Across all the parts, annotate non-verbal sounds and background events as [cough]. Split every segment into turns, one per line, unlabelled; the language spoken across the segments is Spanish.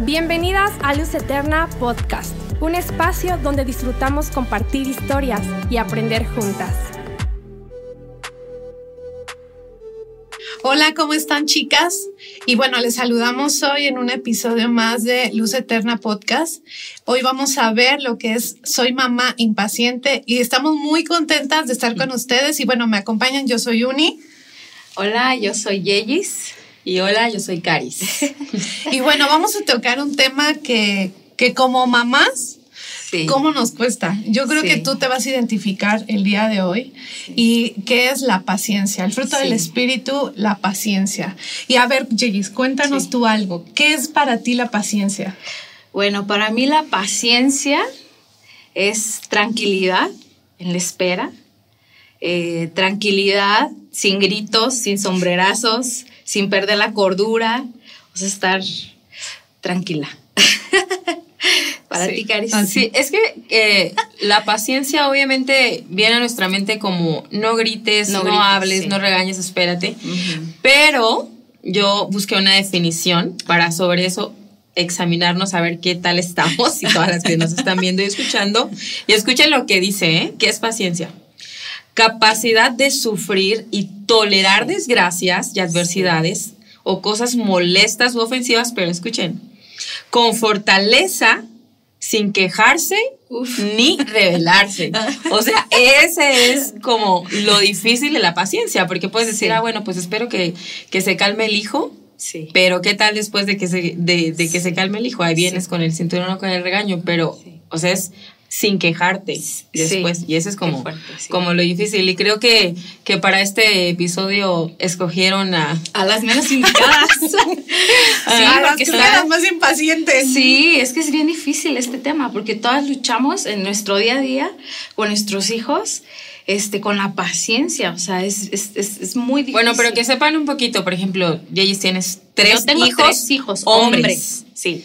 Bienvenidas a Luz Eterna Podcast, un espacio donde disfrutamos compartir historias y aprender juntas.
Hola, ¿cómo están chicas? Y bueno, les saludamos hoy en un episodio más de Luz Eterna Podcast. Hoy vamos a ver lo que es Soy Mamá Impaciente y estamos muy contentas de estar con ustedes. Y bueno, me acompañan, yo soy Uni.
Hola, yo soy Yeyis.
Y hola, yo soy Caris. [laughs]
y bueno, vamos a tocar un tema que, que como mamás, ¿cómo nos cuesta? Yo creo que tú te vas a identificar el día de hoy. ¿Y qué es la paciencia? El fruto del espíritu, la paciencia. Y a ver, Jegis, cuéntanos tú algo. ¿Qué es para ti la paciencia?
Bueno, para mí la paciencia es tranquilidad en la espera, eh, tranquilidad sin gritos, sin sombrerazos, sin perder la cordura, o sea, estar tranquila. [laughs]
Para ti, Caris. Ah, sí, es que eh, la paciencia obviamente viene a nuestra mente como no grites, no, hables, no regañes, espérate. Pero yo busqué una definición para sobre eso examinarnos a ver qué tal estamos y todas las que nos están viendo y escuchando. Y escuchen lo que dice, ¿eh? ¿Qué es paciencia? Capacidad de sufrir y tolerar desgracias y adversidades o cosas molestas u ofensivas, pero escuchen, con fortaleza, sin quejarse ni rebelarse. [laughs] O sea, ese es como lo difícil de la paciencia, porque puedes decir, ah, bueno, pues espero que, que se calme el hijo, Sí. Pero qué tal después de que se, de, de que se calme el hijo, ahí vienes con el cinturón o con el regaño, pero, o sea, es sin quejarte después. y eso es como, como lo difícil. Y creo que, que para este episodio escogieron a...
A las menos indicadas. [laughs] [laughs]
a las que las más impacientes.
Sí, es que es bien difícil este tema, porque todas luchamos en nuestro día a día con nuestros hijos. Este, con la paciencia, o sea, es, es, es, muy difícil.
Bueno, pero que sepan un poquito, por ejemplo, Yeyis tienes tres
Yo tengo
hijos,
tres hijos hombres.
Sí.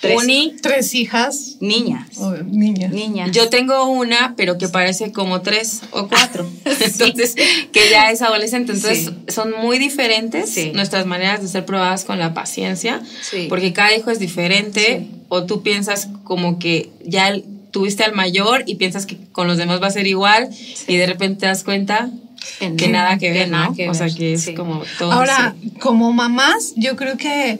Tres, tres hijas.
Niñas.
niñas.
Niñas.
Yo tengo una, pero que parece como tres o cuatro. [laughs] Entonces, que ya es adolescente. Entonces, son muy diferentes nuestras maneras de ser probadas con la paciencia, porque cada hijo es diferente. O tú piensas como que ya tuviste al mayor y piensas que con los demás va a ser igual y de repente te das cuenta que nada que ver, ¿no? o sea, que es como todo.
Ahora, como mamás, yo creo que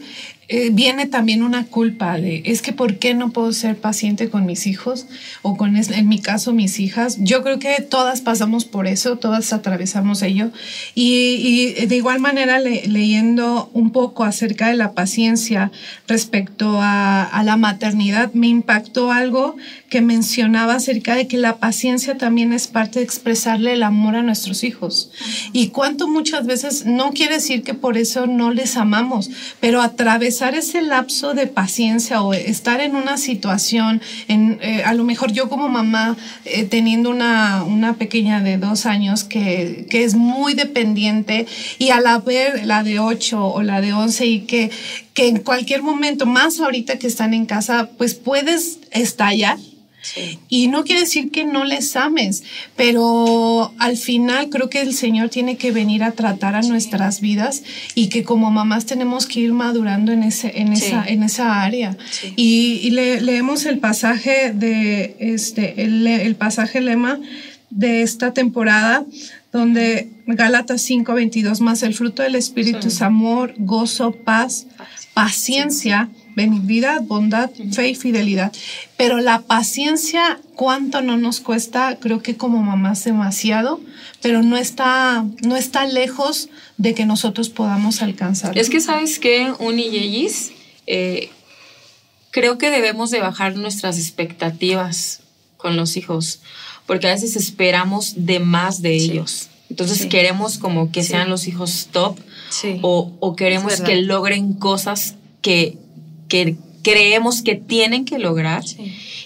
eh, viene también una culpa de, es que ¿por qué no puedo ser paciente con mis hijos o con, en mi caso, mis hijas? Yo creo que todas pasamos por eso, todas atravesamos ello. Y, de igual manera, leyendo un poco acerca de la paciencia respecto a, a la maternidad, me impactó algo que mencionaba acerca de que la paciencia también es parte de expresarle el amor a nuestros hijos. Y cuánto muchas veces no quiere decir que por eso no les amamos, pero a través ese lapso de paciencia o estar en una situación, en, eh, a lo mejor yo como mamá eh, teniendo una, una, pequeña de dos años que, que, es muy dependiente y al haber la de ocho o la de once y que, que en cualquier momento, más ahorita que están en casa, pues puedes estallar y no quiere decir que no les ames, pero al final creo que el Señor tiene que venir a tratar a nuestras vidas y que como mamás tenemos que ir madurando en, ese, en, esa, en esa área. Y, leemos el pasaje de este, el, pasaje lema de esta temporada donde Gálatas 5:22 más el fruto del espíritu es amor, gozo, paz, paciencia, benignidad, bondad, fe y fidelidad. Pero la paciencia, ¿cuánto no nos cuesta? Creo que como mamás demasiado, pero no está, no está lejos de que nosotros podamos alcanzar.
Es que, ¿sabes qué, Uni y eh, creo que debemos de bajar nuestras expectativas con los hijos, porque a veces esperamos de más de ellos. Entonces queremos como que sean los hijos top o, o, queremos que logren cosas que que creemos que tienen que lograr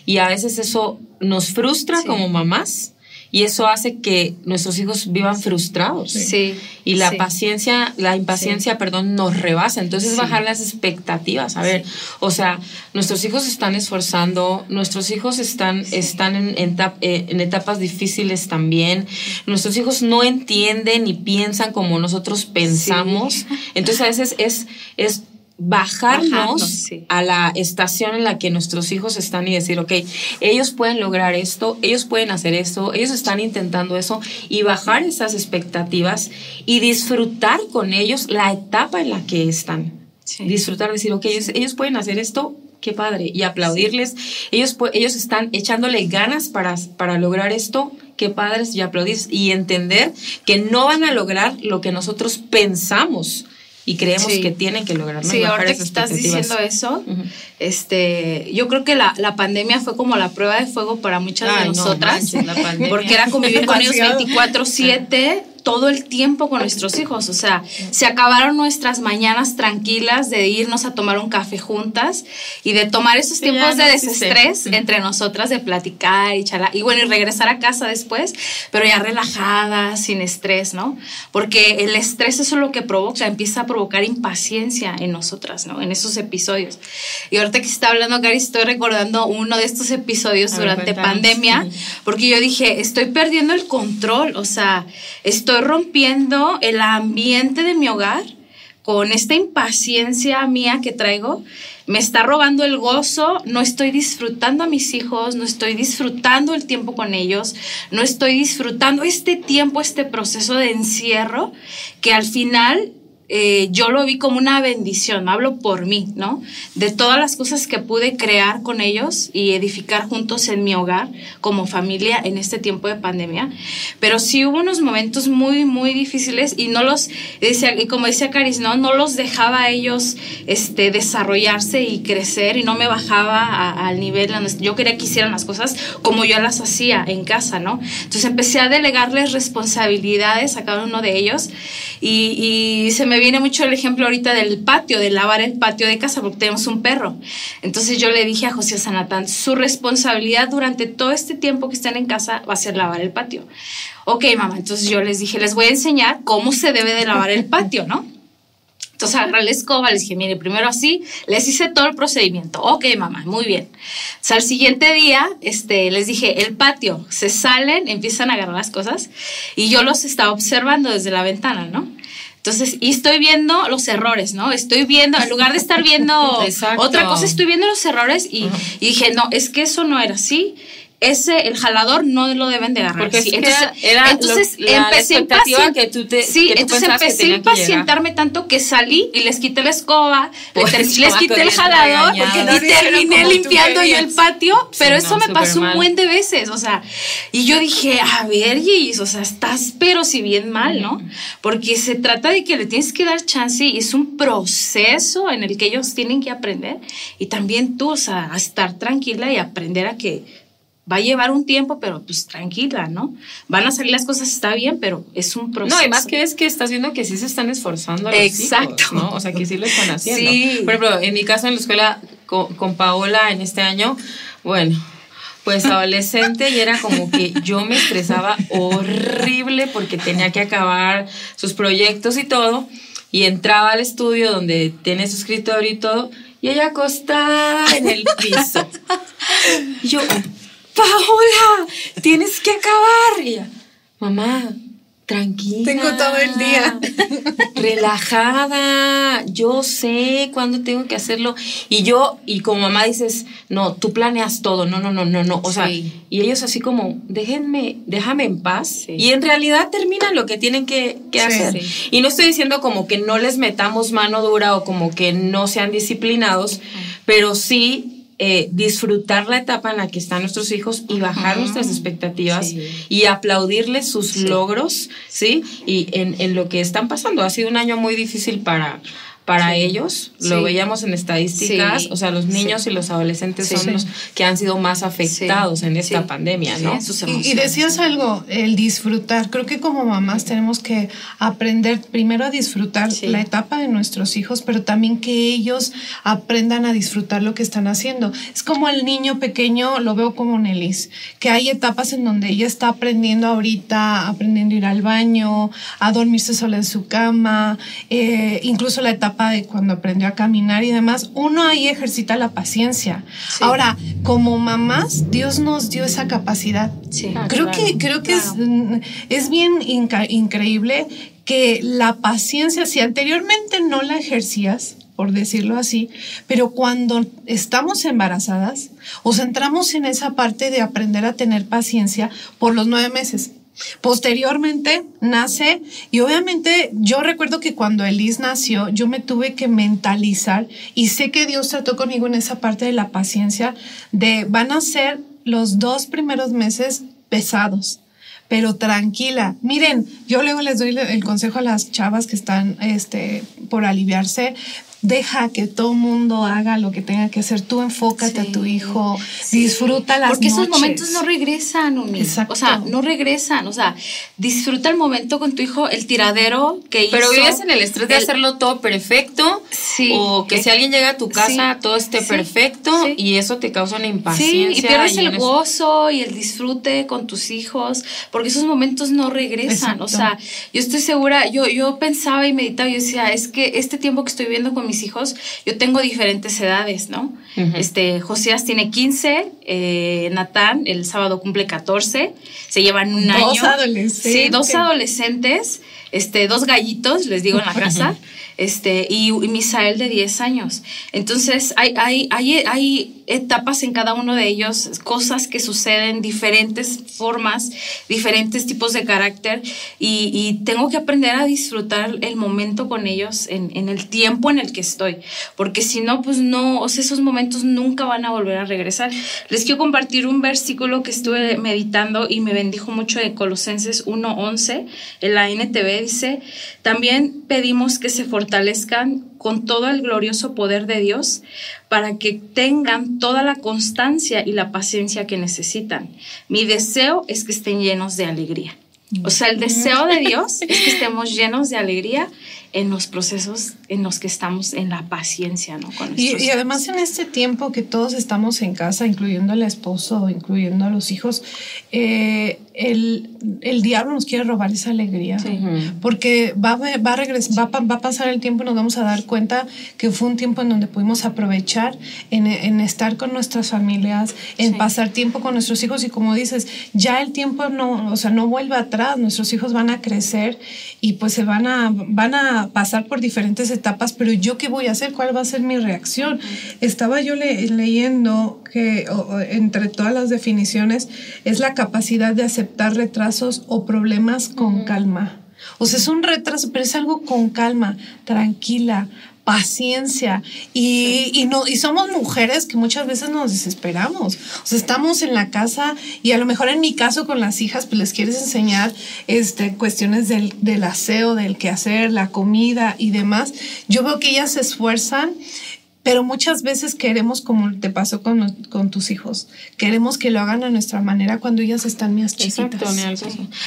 y a veces eso nos frustra como mamás y eso hace que nuestros hijos vivan frustrados.
Sí.
Y la paciencia, la impaciencia, perdón, nos rebasa. Entonces bajar las expectativas. A ver, o sea, nuestros hijos están esforzando, nuestros hijos están, están en, eh, en, etapas difíciles también. Nuestros hijos no entienden ni piensan como nosotros pensamos. Entonces a veces es, es bajarnos, a la estación en la que nuestros hijos están y decir, ok, ellos pueden lograr esto, ellos pueden hacer esto, ellos están intentando eso y bajar esas expectativas y disfrutar con ellos la etapa en la que están. Disfrutar, decir, ok, ellos, pueden hacer esto, qué padre, y aplaudirles. Ellos, ellos están echándole ganas para, para lograr esto, qué padres, y aplaudir y entender que no van a lograr lo que nosotros pensamos y creemos que tienen que lograrlo.
Sí, ahora que estás diciendo eso, este, yo creo que la, la, pandemia fue como la prueba de fuego para muchas de nosotras, [laughs] porque era convivir con ellos 24/7 todo el tiempo con nuestros hijos. O sea, se acabaron nuestras mañanas tranquilas de irnos a tomar un café juntas y de tomar esos tiempos de desestrés entre nosotras, de platicar y charlar. Y bueno, y regresar a casa después, pero ya relajadas, sin estrés, ¿no? Porque el estrés eso es lo que provoca, empieza a provocar impaciencia en nosotras, ¿no? En esos episodios. Y ahorita que está hablando Gary, estoy recordando uno de estos episodios durante pandemia, porque yo dije, estoy perdiendo el control, o sea, estoy estoy rompiendo el ambiente de mi hogar con esta impaciencia mía que traigo, me está robando el gozo, no estoy disfrutando a mis hijos, no estoy disfrutando el tiempo con ellos, no estoy disfrutando este tiempo, este proceso de encierro, que al final eh, yo lo vi como una bendición, hablo por mí, ¿no? De todas las cosas que pude crear con ellos y edificar juntos en mi hogar como familia en este tiempo de pandemia. Pero sí hubo unos momentos muy, muy difíciles y no los, y como decía Caris, ¿no? No los dejaba a ellos este, desarrollarse y crecer y no me bajaba al nivel, yo quería que hicieran las cosas como yo las hacía en casa, ¿no? Entonces empecé a delegarles responsabilidades a cada uno de ellos y, y se me viene mucho el ejemplo ahorita del patio, de lavar el patio de casa, porque tenemos un perro. Entonces yo le dije a José Sanatán, su responsabilidad durante todo este tiempo que están en casa va a ser lavar el patio. Ok, mamá, entonces yo les dije, les voy a enseñar cómo se debe de lavar el patio, ¿no? Entonces agarré la escoba, les dije, mire, primero así, les hice todo el procedimiento. Ok, mamá, muy bien. O sea, al siguiente día, este, les dije, el patio, se salen, empiezan a agarrar las cosas y yo los estaba observando desde la ventana, ¿no? Entonces, y estoy viendo los errores, ¿no? Estoy viendo, en lugar de estar viendo [laughs] otra cosa, estoy viendo los errores y, y, dije, no, es que eso no era así ese, el jalador no lo deben de agarrar.
Porque entonces, era, entonces empecé a que tú te
Sí, entonces empecé a impacientarme tanto que salí y les quité la escoba, les, les quité el jalador y terminé limpiando yo el patio, pero eso me pasó un buen de veces, o sea, y yo dije, a ver, Gis, o sea, estás pero si bien mal, ¿no? Porque se trata de que le tienes que dar chance y es un proceso en el que ellos tienen que aprender y también tú, o sea, a estar tranquila y aprender a que va a llevar un tiempo, pero pues tranquila, ¿no? Van a salir las cosas, está bien, pero es un proceso.
No, además que es que estás viendo que sí se están esforzando los Exacto. ¿no? O sea, que sí lo están [laughs] haciendo. Sí. Por ejemplo, en mi caso en la escuela con, Paola en este año, bueno, pues adolescente y era como que yo me estresaba horrible porque tenía que acabar sus proyectos y todo y entraba al estudio donde tiene su escritorio y todo y ella acostada en el piso. Y yo, Paola, tienes que acabar. Y mamá, tranquila.
Tengo todo el día. [laughs]
Relajada. Yo sé cuándo tengo que hacerlo. Y yo, y como mamá dices, no, tú planeas todo. No, no, no, no, no. O sea, y ellos así como, déjenme, déjame en paz. Y en realidad terminan lo que tienen que, hacer. Y no estoy diciendo como que no les metamos mano dura o como que no sean disciplinados, pero sí eh, disfrutar la etapa en la que están nuestros hijos y bajar nuestras expectativas y aplaudirles sus logros, ¿sí? Y en, en, lo que están pasando. Ha sido un año muy difícil para, para ellos, lo veíamos en estadísticas, o sea, los niños y los adolescentes son los que han sido más afectados en esta pandemia, ¿no?
Y, y, decías algo, el disfrutar. Creo que como mamás tenemos que aprender primero a disfrutar la etapa de nuestros hijos, pero también que ellos aprendan a disfrutar lo que están haciendo. Es como el niño pequeño, lo veo como Nelis, que hay etapas en donde ella está aprendiendo ahorita, aprendiendo a ir al baño, a dormirse sola en su cama, eh, incluso la etapa de cuando aprendió a caminar y demás, uno ahí ejercita la paciencia. Ahora, como mamás, Dios nos dio esa capacidad. Ah, creo que, creo que es, es bien increíble que la paciencia, si anteriormente no la ejercías, por decirlo así, pero cuando estamos embarazadas, os centramos en esa parte de aprender a tener paciencia por los nueve meses. Posteriormente nace y obviamente yo recuerdo que cuando Elise nació yo me tuve que mentalizar y sé que Dios trató conmigo en esa parte de la paciencia de van a ser los dos primeros meses pesados pero tranquila. Miren, yo luego les doy el consejo a las chavas que están este, por aliviarse, deja que todo mundo haga lo que tenga que hacer. Tú enfócate a tu hijo, disfruta las
Porque esos momentos no regresan, Umi. O sea, no regresan. O sea, disfruta el momento con tu hijo, el tiradero que
Pero vives en el estrés de hacerlo todo perfecto. Sí. O que si alguien llega a tu casa, todo esté perfecto y eso te causa una impaciencia.
Sí, y pierdes el gozo y el disfrute con tus hijos, porque esos momentos no regresan. O sea, yo estoy segura, yo, yo pensaba y meditaba y decía, es que este tiempo que estoy viviendo con mi hijos, yo tengo diferentes edades, ¿no? Este, Josías tiene 15, eh, Natán el sábado cumple 14, se llevan un año.
Dos adolescentes.
Sí, dos adolescentes, este, dos gallitos, les digo en la casa [laughs] este, y, Misael de 10 años. Entonces, hay, hay, hay, hay etapas en cada uno de ellos, cosas que suceden, diferentes formas, diferentes tipos de carácter, y, tengo que aprender a disfrutar el momento con ellos en, el tiempo en el que estoy, porque si no, pues no, esos momentos nunca van a volver a regresar. Les quiero compartir un versículo que estuve meditando y me bendijo mucho de Colosenses 1.11, en la NTV dice, también pedimos que se fortalezcan con todo el glorioso poder de Dios para que tengan toda la constancia y la paciencia que necesitan. Mi deseo es que estén llenos de alegría. O sea, el deseo de Dios es que estemos llenos de alegría en los procesos en los que estamos en la paciencia, ¿no?
y, además en este tiempo que todos estamos en casa, incluyendo el esposo, incluyendo a los hijos, eh, el, el, diablo nos quiere robar esa alegría, porque va, va, a regresar, va, va, a pasar el tiempo y nos vamos a dar cuenta que fue un tiempo en donde pudimos aprovechar en, en estar con nuestras familias, en pasar tiempo con nuestros hijos y como dices, ya el tiempo no, o sea, no vuelve atrás, nuestros hijos van a crecer y pues se van a, van a pasar por diferentes etapas, pero yo qué voy a hacer, cuál va a ser mi reacción. Estaba yo leyendo que entre todas las definiciones es la capacidad de aceptar retrasos o problemas con calma. O sea, es un retraso, pero es algo con calma, tranquila, paciencia y, y, no, y somos mujeres que muchas veces nos desesperamos. O sea, estamos en la casa y a lo mejor en mi caso con las hijas, pues les quieres enseñar este, cuestiones del, del aseo, del quehacer, la comida y demás. Yo veo que ellas se esfuerzan pero muchas veces queremos, como te pasó con, con, tus hijos, queremos que lo hagan a nuestra manera cuando ellas están más chiquitas.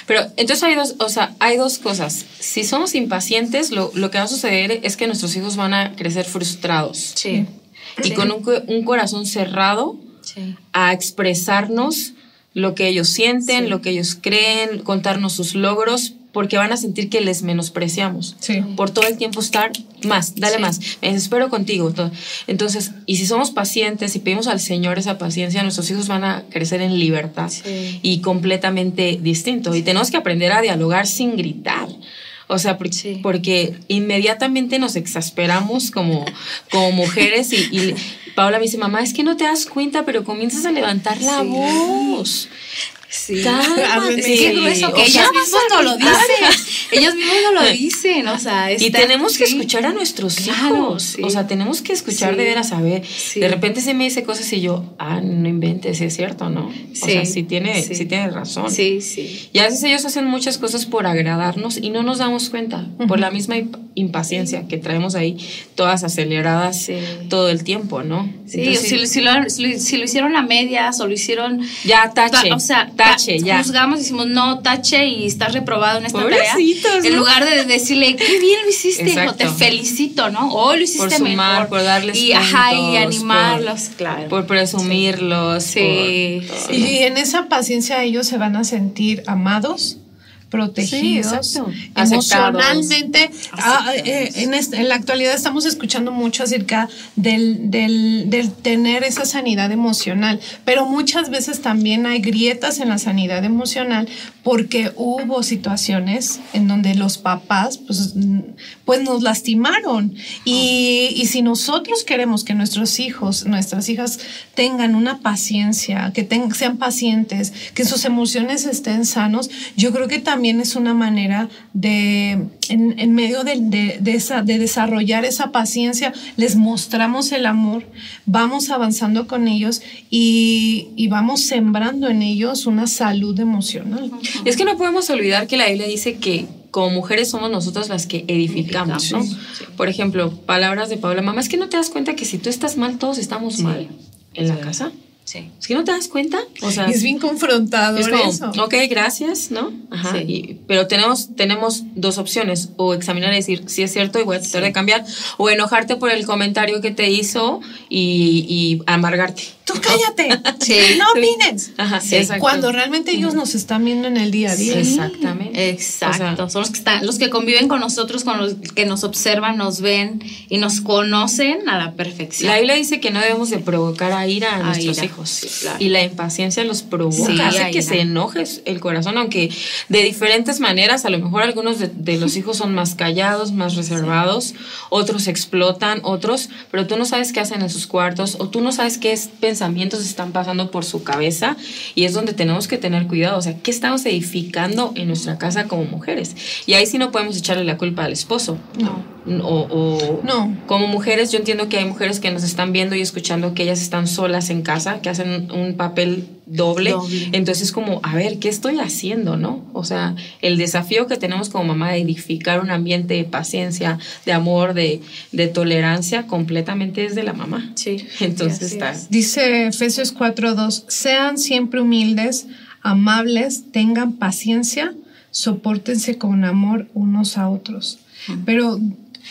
Pero entonces hay dos, o sea, hay dos cosas. Si somos impacientes, lo, lo que va a suceder es que nuestros hijos van a crecer frustrados.
Sí.
Y con un, un, corazón cerrado a expresarnos lo que ellos sienten, lo que ellos creen, contarnos sus logros, porque van a sentir que les menospreciamos. Por todo el tiempo estar más, dale más, me desespero contigo. Entonces, y si somos pacientes y pedimos al Señor esa paciencia, nuestros hijos van a crecer en libertad y completamente distinto. Y tenemos que aprender a dialogar sin gritar. O sea, porque, inmediatamente nos exasperamos como, como mujeres y, y, Paola me dice, mamá, es que no te das cuenta, pero comienzas a levantar la voz.
Sí. [laughs] Grueso, que ellos mismos no lo dicen. ellos mismos no lo [laughs] dicen. O sea,
y tenemos que escuchar a nuestros hijos. O sea, tenemos que escuchar de veras a ver. De repente se me dice cosas y yo, ah, no inventes, es cierto, ¿no? O sea, sí tiene, sí. tiene razón.
Sí, sí.
Y a veces ellos hacen muchas cosas por agradarnos y no nos damos cuenta. Por la misma impaciencia que traemos ahí, todas aceleradas todo el tiempo, ¿no?
Sí, si, si, lo, si, lo, hicieron a medias o lo hicieron.
Ya, tache.
O sea, tache, ya. Juzgamos y decimos, no, tache y estás reprobado en esta tarea. En lugar de decirle, qué bien lo hiciste, o te felicito, ¿no? O lo hiciste
por sumar, Por darles
y, ajá, y animarlos, claro.
Por presumirlos.
Sí.
Y en esa paciencia ellos se van a sentir amados protegidos, emocionalmente. Ah, eh, en, la actualidad estamos escuchando mucho acerca del, del, tener esa sanidad emocional, pero muchas veces también hay grietas en la sanidad emocional porque hubo situaciones en donde los papás pues, pues nos lastimaron. Y, y si nosotros queremos que nuestros hijos, nuestras hijas tengan una paciencia, que sean pacientes, que sus emociones estén sanos, yo creo que también es una manera de, en, medio de, esa, de desarrollar esa paciencia, les mostramos el amor, vamos avanzando con ellos y, y vamos sembrando en ellos una salud emocional.
Es que no podemos olvidar que la Biblia dice que como mujeres somos nosotras las que edificamos, ¿no? Por ejemplo, palabras de Paula, mamá, es que no te das cuenta que si tú estás mal, todos estamos mal en la casa. Sí. Es que no te das cuenta.
O sea, es bien confrontador es como, eso.
Ok, gracias, ¿no? Ajá. pero tenemos, tenemos dos opciones: o examinar y decir si es cierto y voy a tratar de cambiar, o enojarte por el comentario que te hizo y, y amargarte
tú [laughs] cállate, no opines. Ajá, sí, Cuando realmente ellos nos están viendo en el día a día.
exactamente. Exacto. Son los que están, los que conviven con nosotros, con los que nos observan, nos ven y nos conocen a la perfección.
La Biblia dice que no debemos de provocar a ira a, nuestros hijos. Y la impaciencia los provoca, hace que se enoje el corazón, aunque de diferentes maneras, a lo mejor algunos de, de los hijos son más callados, más reservados, otros explotan, otros, pero tú no sabes qué hacen en sus cuartos o tú no sabes qué es pensamientos están pasando por su cabeza y es donde tenemos que tener cuidado. O sea, ¿qué estamos edificando en nuestra casa como mujeres? Y ahí sí no podemos echarle la culpa al esposo. No. O, no. como mujeres, yo entiendo que hay mujeres que nos están viendo y escuchando que ellas están solas en casa, que hacen un papel doble. Entonces, como, a ver, ¿qué estoy haciendo, no? O sea, el desafío que tenemos como mamá de edificar un ambiente de paciencia, de amor, de, de tolerancia, completamente es de la mamá. Sí. [laughs] Entonces está.
Dice Efesios 4:2, sean siempre humildes, amables, tengan paciencia, soportense con amor unos a otros. Pero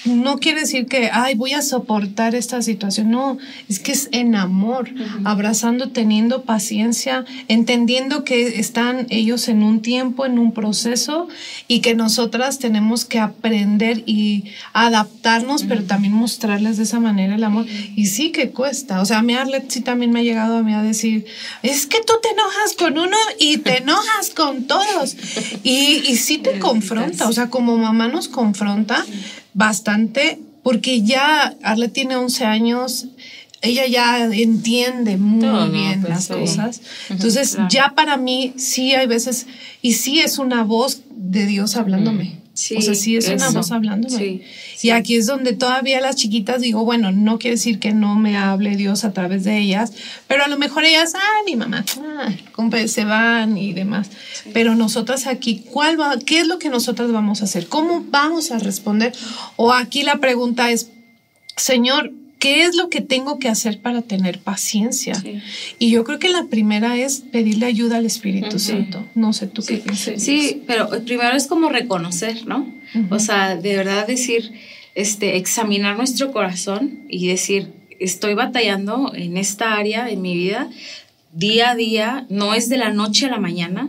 no quiere decir que, ay, voy a soportar esta situación. No, es que es en amor, abrazando, teniendo paciencia, entendiendo que están ellos en un tiempo, en un proceso y que nosotras tenemos que aprender y adaptarnos, pero también mostrarles de esa manera el amor. Y sí que cuesta. O sea, a mí Arlet sí también me ha llegado a mí a decir, es que tú te enojas con uno y te [laughs] enojas con todos. Y, y sí te confronta, o sea, como mamá nos confronta bastante, porque ya Arle tiene 11 años, ella ya entiende muy bien pues las cosas. Entonces, ya para mí sí hay veces, y sí es una voz de Dios hablándome. Sí, o sea, sí es una voz hablándome. Y aquí es donde todavía las chiquitas digo, bueno, no quiere decir que no me hable Dios a través de ellas, pero a lo mejor ellas, ay, mi mamá, se van y demás. Pero nosotras aquí, ¿cuál va, ¿qué es lo que nosotras vamos a hacer? ¿Cómo vamos a responder? O aquí la pregunta es, Señor, ¿qué es lo que tengo que hacer para tener paciencia? Y yo creo que la primera es pedirle ayuda al Espíritu Santo. No sé tú qué piensas.
Sí, pero primero es como reconocer, ¿no? O sea, de verdad decir, este, examinar nuestro corazón y decir, estoy batallando en esta área en mi vida día a día, no es de la noche a la mañana.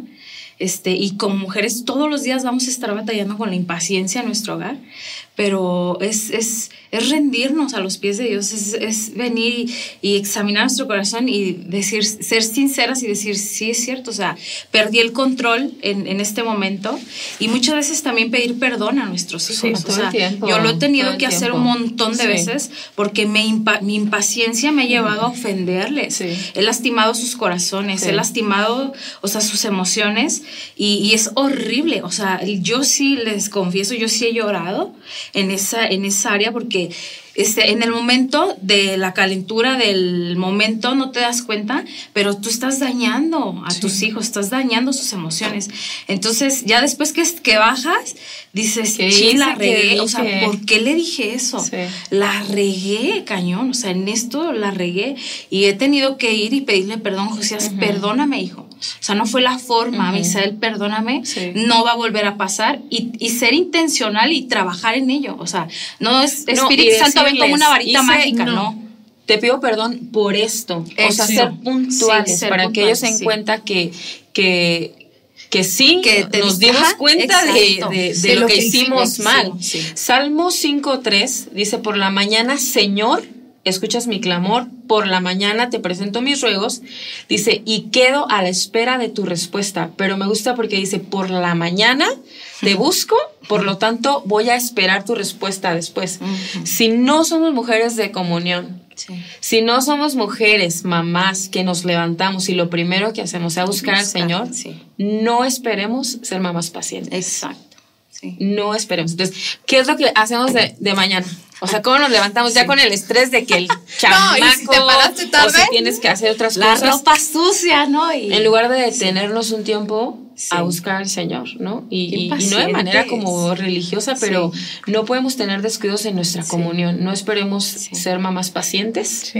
Este, y como mujeres todos los días vamos a estar batallando con la impaciencia en nuestro hogar, pero es, es, es rendirnos a los pies de Dios, es, es venir y, examinar nuestro corazón y decir, ser sinceras y decir, sí es cierto, o sea, perdí el control en, en este momento y muchas veces también pedir perdón a nuestros hijos. o sea, yo lo he tenido que hacer un montón de veces porque me mi impaciencia me ha llevado a ofenderles. He lastimado sus corazones, he lastimado, o sea, sus emociones y, y es horrible. O sea, yo sí les confieso, yo sí he llorado en esa, en esa área porque este, en el momento de la calentura del momento no te das cuenta, pero tú estás dañando a tus hijos, estás dañando sus emociones. Entonces, ya después que, que bajas, dices, sí, la regué, o sea, ¿por qué le dije eso? La regué, cañón, o sea, en esto la regué y he tenido que ir y pedirle perdón, José, perdóname, hijo. O sea, no fue la forma, Misael, perdóname, no va a volver a pasar y, y, ser intencional y trabajar en ello. O sea, no es Espíritu Santo ven como una varita mágica, no.
Te pido perdón por esto. O sea, ser puntuales para que ellos se den cuenta que, que que sí que nos dimos cuenta de, lo, que, hicimos mal. Salmo 5.3 dice, por la mañana, Señor, escuchas mi clamor, por la mañana te presento mis ruegos, dice, y quedo a la espera de tu respuesta. Pero me gusta porque dice, por la mañana te [laughs] busco, por lo tanto voy a esperar tu respuesta después. Si no somos mujeres de comunión, si no somos mujeres, mamás, que nos levantamos y lo primero que hacemos es buscar al Señor, no esperemos ser mamás pacientes.
Exacto.
No esperemos. Entonces, ¿qué es lo que hacemos de, de mañana? O sea, ¿cómo nos levantamos ya con el estrés de que el chamaco [laughs] no, si te paraste tarde, o si tienes que hacer otras
la
cosas?
La ropa sucia, ¿no?
en lugar de detenernos un tiempo a buscar al Señor, ¿no? Y, no de manera como religiosa, pero no podemos tener descuidos en nuestra comunión. No esperemos ser mamás pacientes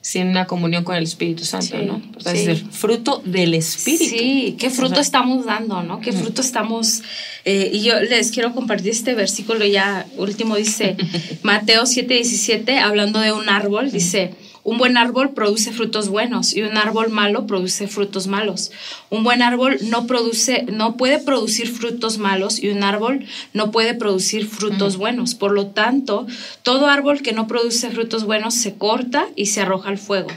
sin una comunión con el Espíritu Santo, ¿no? O sea, es el fruto del Espíritu.
Sí, ¿qué fruto estamos dando, no? ¿Qué fruto estamos...? Eh, y yo les quiero compartir este versículo ya último, dice [laughs] Mateo 7:17, hablando de un árbol, dice... Un buen árbol produce frutos buenos y un árbol malo produce frutos malos. Un buen árbol no produce, no puede producir frutos malos y un árbol no puede producir frutos buenos. Por lo tanto, todo árbol que no produce frutos buenos se corta y se arroja al fuego.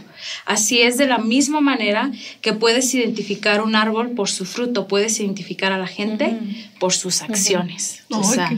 Así es de la misma manera que puedes identificar un árbol por su fruto, puedes identificar a la gente por sus acciones. o sea,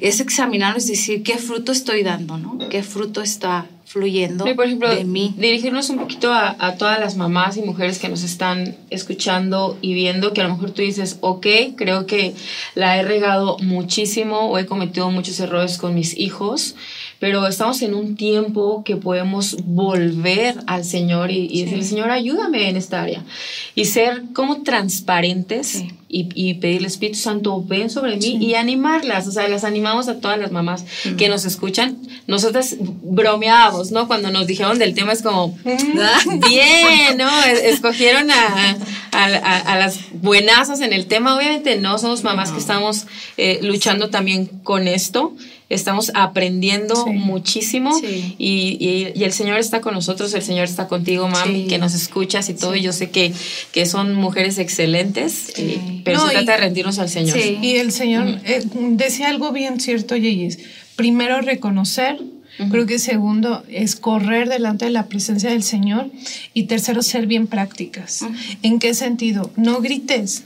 es examinarnos y decir qué fruto estoy dando, ¿no? ¿Qué fruto está fluyendo por ejemplo, de mí.
Dirigirnos un poquito a, a, todas las mamás y mujeres que nos están escuchando y viendo, que a lo mejor tú dices, ok, creo que la he regado muchísimo o he cometido muchos errores con mis hijos pero estamos en un tiempo que podemos volver al Señor y, y decirle, Señor, ayúdame en esta área. Y ser como transparentes y, y, pedirle, Espíritu Santo, ven sobre mí y animarlas. O sea, las animamos a todas las mamás que nos escuchan. Nosotras bromeábamos, ¿no? Cuando nos dijeron del tema, es como, ah, bien, ¿no? Escogieron a, a, a, las buenazas en el tema. Obviamente no, somos mamás que estamos eh, luchando también con esto estamos aprendiendo muchísimo y, y, el Señor está con nosotros, el Señor está contigo, mami, que nos escuchas y todo. Y yo sé que, que son mujeres excelentes, eh, pero se trata de rendirnos al Señor.
Y el Señor eh, decía algo bien cierto, Yeyis. Primero reconocer. Creo que segundo es correr delante de la presencia del Señor. Y tercero ser bien prácticas. ¿En qué sentido? No grites,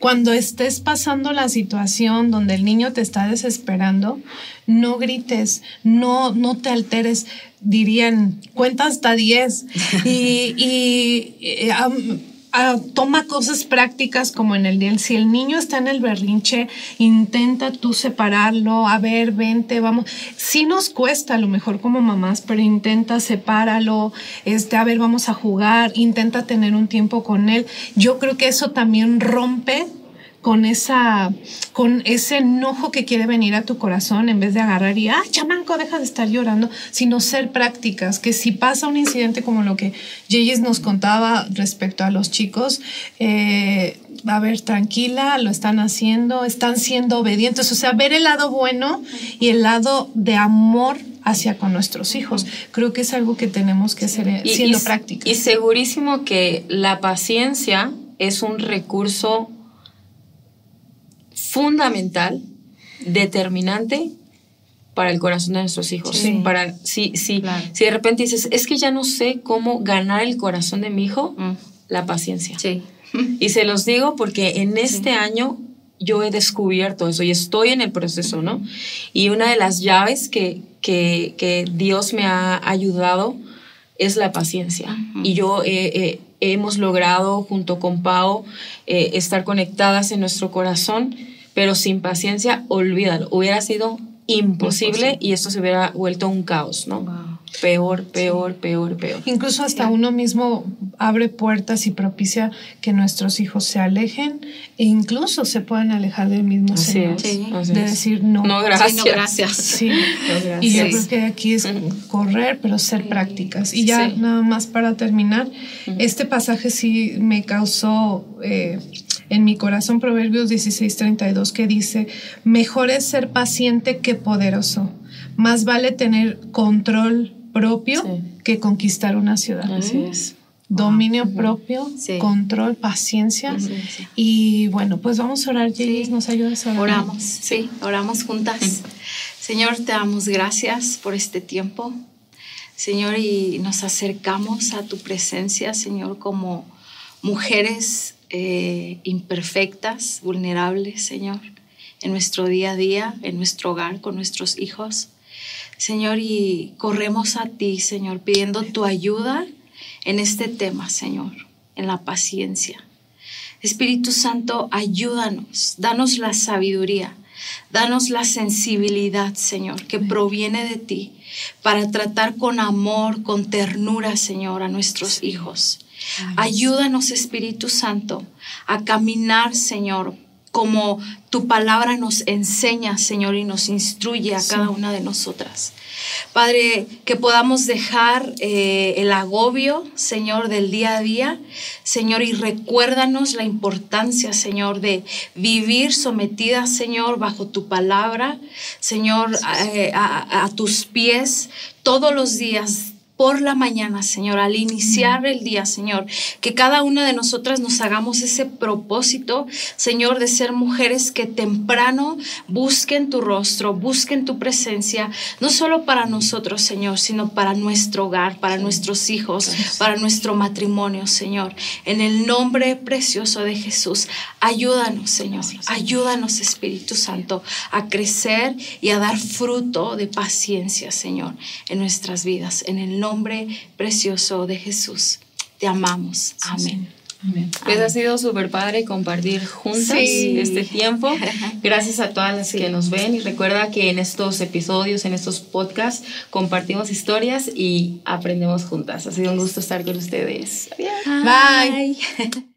cuando estés pasando la situación donde el niño te está desesperando, no grites, no, no te alteres. Dirían, cuenta hasta 10 [laughs] y, y eh, toma cosas prácticas como en el día. Si el niño está en el berrinche, intenta tú separarlo. A ver, vente, vamos. Sí nos cuesta a lo mejor como mamás, pero intenta sepáralo. Este, a ver, vamos a jugar. Intenta tener un tiempo con él. Yo creo que eso también rompe con esa, con ese enojo que quiere venir a tu corazón en vez de agarrar y, ah, chamanco, deja de estar llorando, sino ser prácticas, que si pasa un incidente como lo que Jayes nos contaba respecto a los chicos, eh, a ver, tranquila, lo están haciendo, están siendo obedientes, o sea, ver el lado bueno y el lado de amor hacia con nuestros hijos. Creo que es algo que tenemos que hacer siendo prácticas.
Y segurísimo que la paciencia es un recurso fundamental, determinante para el corazón de nuestros hijos. Para, si, si, si de repente dices, es que ya no sé cómo ganar el corazón de mi hijo, mm. la paciencia. Y se los digo porque en este año yo he descubierto eso y estoy en el proceso, ¿no? Y una de las llaves que, que, que Dios me ha ayudado es la paciencia. Y yo hemos logrado junto con Pau eh, estar conectadas en nuestro corazón pero sin paciencia, olvídalo. Hubiera sido imposible, y esto se hubiera vuelto un caos, ¿no? Peor, peor, peor, peor.
Incluso hasta uno mismo abre puertas y propicia que nuestros hijos se alejen e incluso se puedan alejar del mismo Señor. de decir no.
No, gracias. no,
gracias.
Sí. [laughs] Y yo creo que aquí es correr, pero ser prácticas. Y ya nada más para terminar, este pasaje sí me causó eh, en mi corazón Proverbios 16:32 que dice, mejor es ser paciente que poderoso, más vale tener control propio que conquistar una ciudad.
Así es.
dominio propio, control, paciencia. Y bueno, pues vamos a orar, Jaylis, ¿nos ayudas a orar?
Oramos, sí, oramos juntas. Señor, te damos gracias por este tiempo. Señor, y nos acercamos a tu presencia, Señor, como mujeres eh, imperfectas, vulnerables, Señor, en nuestro día a día, en nuestro hogar, con nuestros hijos. Señor, y corremos a ti, Señor, pidiendo tu ayuda en este tema, Señor, en la paciencia. Espíritu Santo, ayúdanos, danos la sabiduría, danos la sensibilidad, Señor, que proviene de ti, para tratar con amor, con ternura, Señor, a nuestros hijos. Ayúdanos, Espíritu Santo, a caminar, Señor, como tu palabra nos enseña, Señor, y nos instruye a cada una de nosotras. Padre, que podamos dejar eh, el agobio, Señor, del día a día, Señor, y recuérdanos la importancia, Señor, de vivir sometida, Señor, bajo tu palabra, Señor, eh, a tus pies todos los días por la mañana, Señor, al iniciar el día, Señor, que cada una de nosotras nos hagamos ese propósito, Señor, de ser mujeres que temprano busquen tu rostro, busquen tu presencia, no solo para nosotros, Señor, sino para nuestro hogar, para nuestros hijos, para nuestro matrimonio, Señor. En el nombre precioso de Jesús, ayúdanos, Señor, ayúdanos, Espíritu Santo, a crecer y a dar fruto de paciencia, Señor, en nuestras vidas. En el nombre nombre precioso de Jesús. Te amamos. Amén.
Amén. Pues ha sido súper padre compartir juntas este tiempo. [laughs] Gracias a todas las que nos ven y recuerda que en estos episodios, en estos podcasts, compartimos historias y aprendemos juntas. Ha sido un gusto estar con ustedes.
Bye. [laughs]